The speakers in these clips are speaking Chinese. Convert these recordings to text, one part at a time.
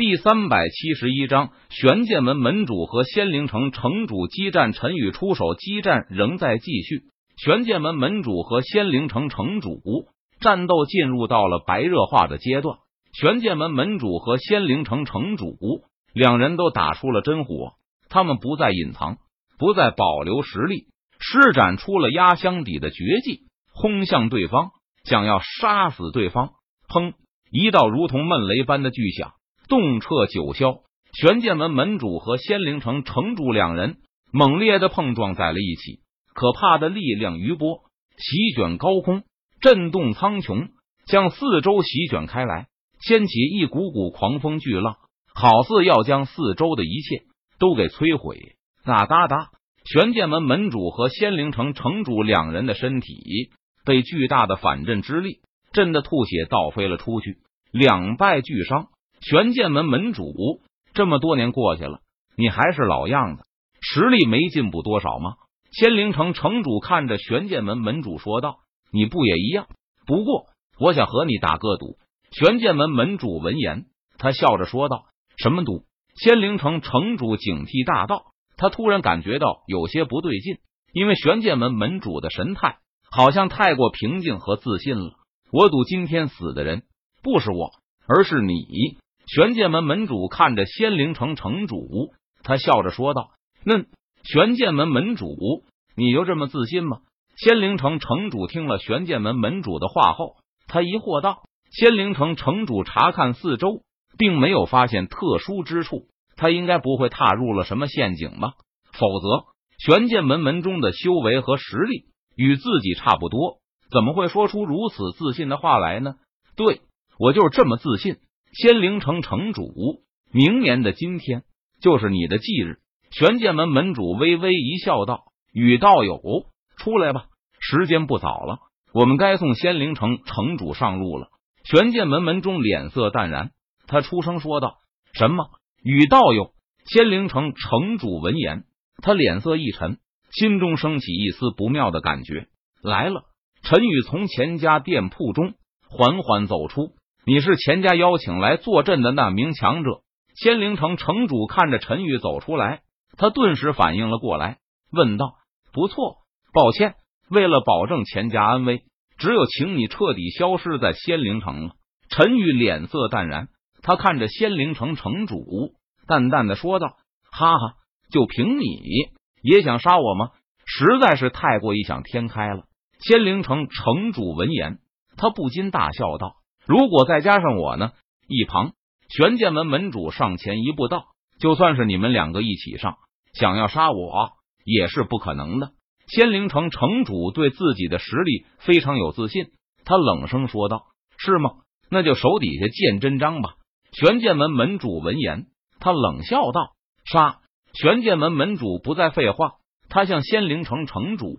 第三百七十一章，玄剑门门主和仙灵城城主激战。陈宇出手，激战仍在继续。玄剑门门主和仙灵城城主战斗进入到了白热化的阶段。玄剑门门主和仙灵城城主两人都打出了真火，他们不再隐藏，不再保留实力，施展出了压箱底的绝技，轰向对方，想要杀死对方。砰！一道如同闷雷般的巨响。动彻九霄，玄剑门门主和仙灵城城主两人猛烈的碰撞在了一起，可怕的力量余波席卷高空，震动苍穹，向四周席卷开来，掀起一股股狂风巨浪，好似要将四周的一切都给摧毁。哒哒哒，玄剑门门主和仙灵城城主两人的身体被巨大的反震之力震得吐血倒飞了出去，两败俱伤。玄剑门门主，这么多年过去了，你还是老样子，实力没进步多少吗？仙灵城城主看着玄剑门门主说道：“你不也一样？不过我想和你打个赌。”玄剑门门主闻言，他笑着说道：“什么赌？”仙灵城城主警惕大道，他突然感觉到有些不对劲，因为玄剑门门主的神态好像太过平静和自信了。我赌今天死的人不是我，而是你。玄剑门门主看着仙灵城城主，他笑着说道：“那玄剑门门主，你就这么自信吗？”仙灵城城主听了玄剑门门主的话后，他疑惑道：“仙灵城城主查看四周，并没有发现特殊之处，他应该不会踏入了什么陷阱吧？否则，玄剑门门中的修为和实力与自己差不多，怎么会说出如此自信的话来呢？对我就是这么自信。”仙灵城城主，明年的今天就是你的忌日。玄剑门门主微微一笑，道：“与道友出来吧，时间不早了，我们该送仙灵城城主上路了。”玄剑门门中脸色淡然，他出声说道：“什么？与道友？”仙灵城城主闻言，他脸色一沉，心中升起一丝不妙的感觉。来了，陈宇从钱家店铺中缓缓走出。你是钱家邀请来坐镇的那名强者。仙灵城城主看着陈宇走出来，他顿时反应了过来，问道：“不错，抱歉，为了保证钱家安危，只有请你彻底消失在仙灵城了。”陈宇脸色淡然，他看着仙灵城城主，淡淡的说道：“哈哈，就凭你也想杀我吗？实在是太过异想天开了。”仙灵城城主闻言，他不禁大笑道。如果再加上我呢？一旁玄剑门门主上前一步道：“就算是你们两个一起上，想要杀我也是不可能的。”仙灵城城主对自己的实力非常有自信，他冷声说道：“是吗？那就手底下见真章吧。”玄剑门门主闻言，他冷笑道：“杀！”玄剑门门主不再废话，他向仙灵城城主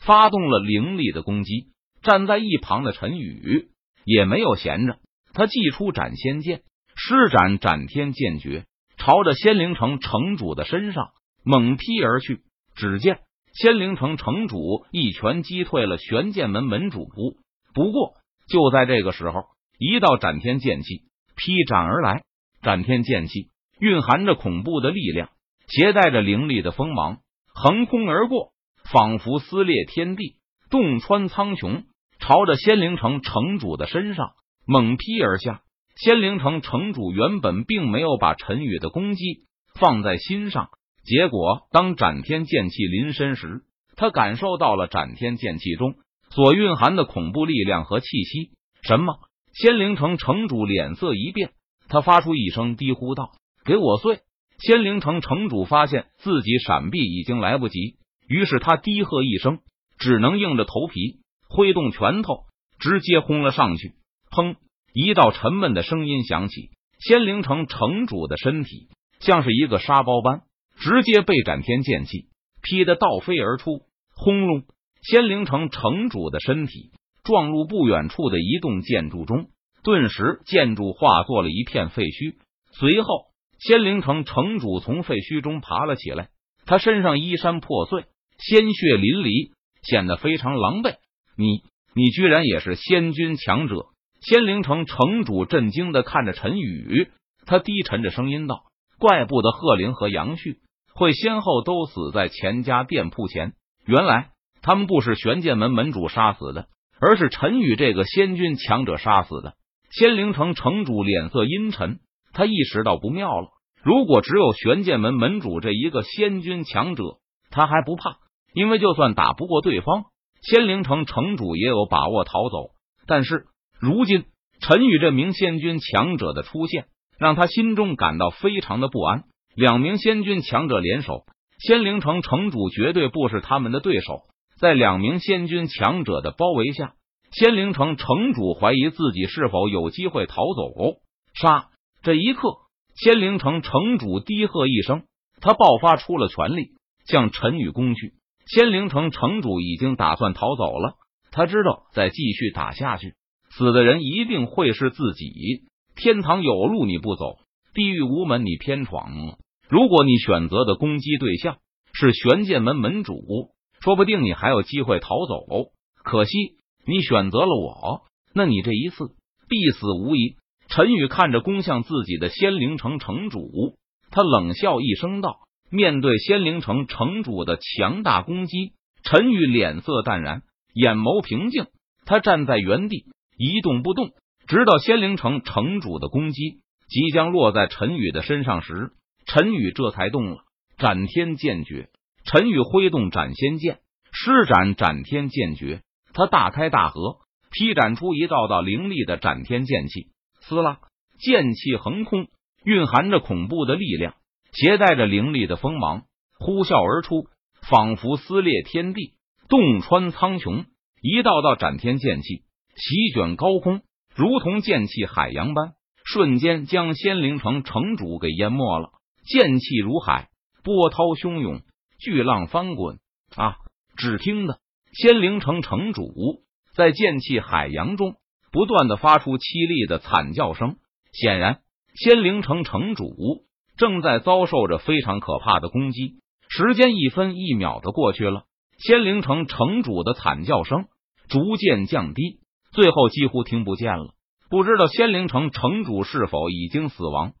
发动了凌厉的攻击。站在一旁的陈宇。也没有闲着，他祭出斩仙剑，施展斩天剑诀，朝着仙灵城城主的身上猛劈而去。只见仙灵城城主一拳击退了玄剑门门主。不过就在这个时候，一道斩天剑气劈斩而来。斩天剑气蕴含着恐怖的力量，携带着凌厉的锋芒，横空而过，仿佛撕裂天地，洞穿苍穹。朝着仙灵城城主的身上猛劈而下。仙灵城城主原本并没有把陈宇的攻击放在心上，结果当斩天剑气临身时，他感受到了斩天剑气中所蕴含的恐怖力量和气息。什么？仙灵城城主脸色一变，他发出一声低呼道：“给我碎！”仙灵城城主发现自己闪避已经来不及，于是他低喝一声，只能硬着头皮。挥动拳头，直接轰了上去。砰！一道沉闷的声音响起，仙灵城城主的身体像是一个沙包般，直接被斩天剑气劈得倒飞而出。轰隆！仙灵城城主的身体撞入不远处的一栋建筑中，顿时建筑化作了一片废墟。随后，仙灵城城主从废墟中爬了起来，他身上衣衫破碎，鲜血淋漓，显得非常狼狈。你你居然也是仙君强者！仙灵城城主震惊的看着陈宇，他低沉着声音道：“怪不得贺灵和杨旭会先后都死在钱家店铺前。原来他们不是玄剑门门主杀死的，而是陈宇这个仙君强者杀死的。”仙灵城城主脸色阴沉，他意识到不妙了。如果只有玄剑门门主这一个仙君强者，他还不怕，因为就算打不过对方，仙灵城城主也有把握逃走。但是如今陈宇这名仙君强者的出现，让他心中感到非常的不安。两名仙君强者联手，仙灵城城主绝对不是他们的对手。在两名仙君强者的包围下，仙灵城城主怀疑自己是否有机会逃走。杀！这一刻。仙灵城城主低喝一声，他爆发出了全力，向陈宇攻去。仙灵城城主已经打算逃走了，他知道再继续打下去，死的人一定会是自己。天堂有路你不走，地狱无门你偏闯。如果你选择的攻击对象是玄剑门门主，说不定你还有机会逃走。可惜你选择了我，那你这一次必死无疑。陈宇看着攻向自己的仙灵城城主，他冷笑一声道：“面对仙灵城城主的强大攻击，陈宇脸色淡然，眼眸平静。他站在原地一动不动，直到仙灵城城主的攻击即将落在陈宇的身上时，陈宇这才动了斩天剑诀。陈宇挥动斩仙剑，施展斩天剑诀，他大开大合，劈斩出一道道凌厉的斩天剑气。”撕拉，剑气横空，蕴含着恐怖的力量，携带着凌厉的锋芒，呼啸而出，仿佛撕裂天地，洞穿苍穹。一道道斩天剑气席卷高空，如同剑气海洋般，瞬间将仙灵城城主给淹没了。剑气如海，波涛汹涌，巨浪翻滚啊！只听得仙灵城城主在剑气海洋中。不断的发出凄厉的惨叫声，显然仙灵城城主正在遭受着非常可怕的攻击。时间一分一秒的过去了，仙灵城城主的惨叫声逐渐降低，最后几乎听不见了。不知道仙灵城城主是否已经死亡？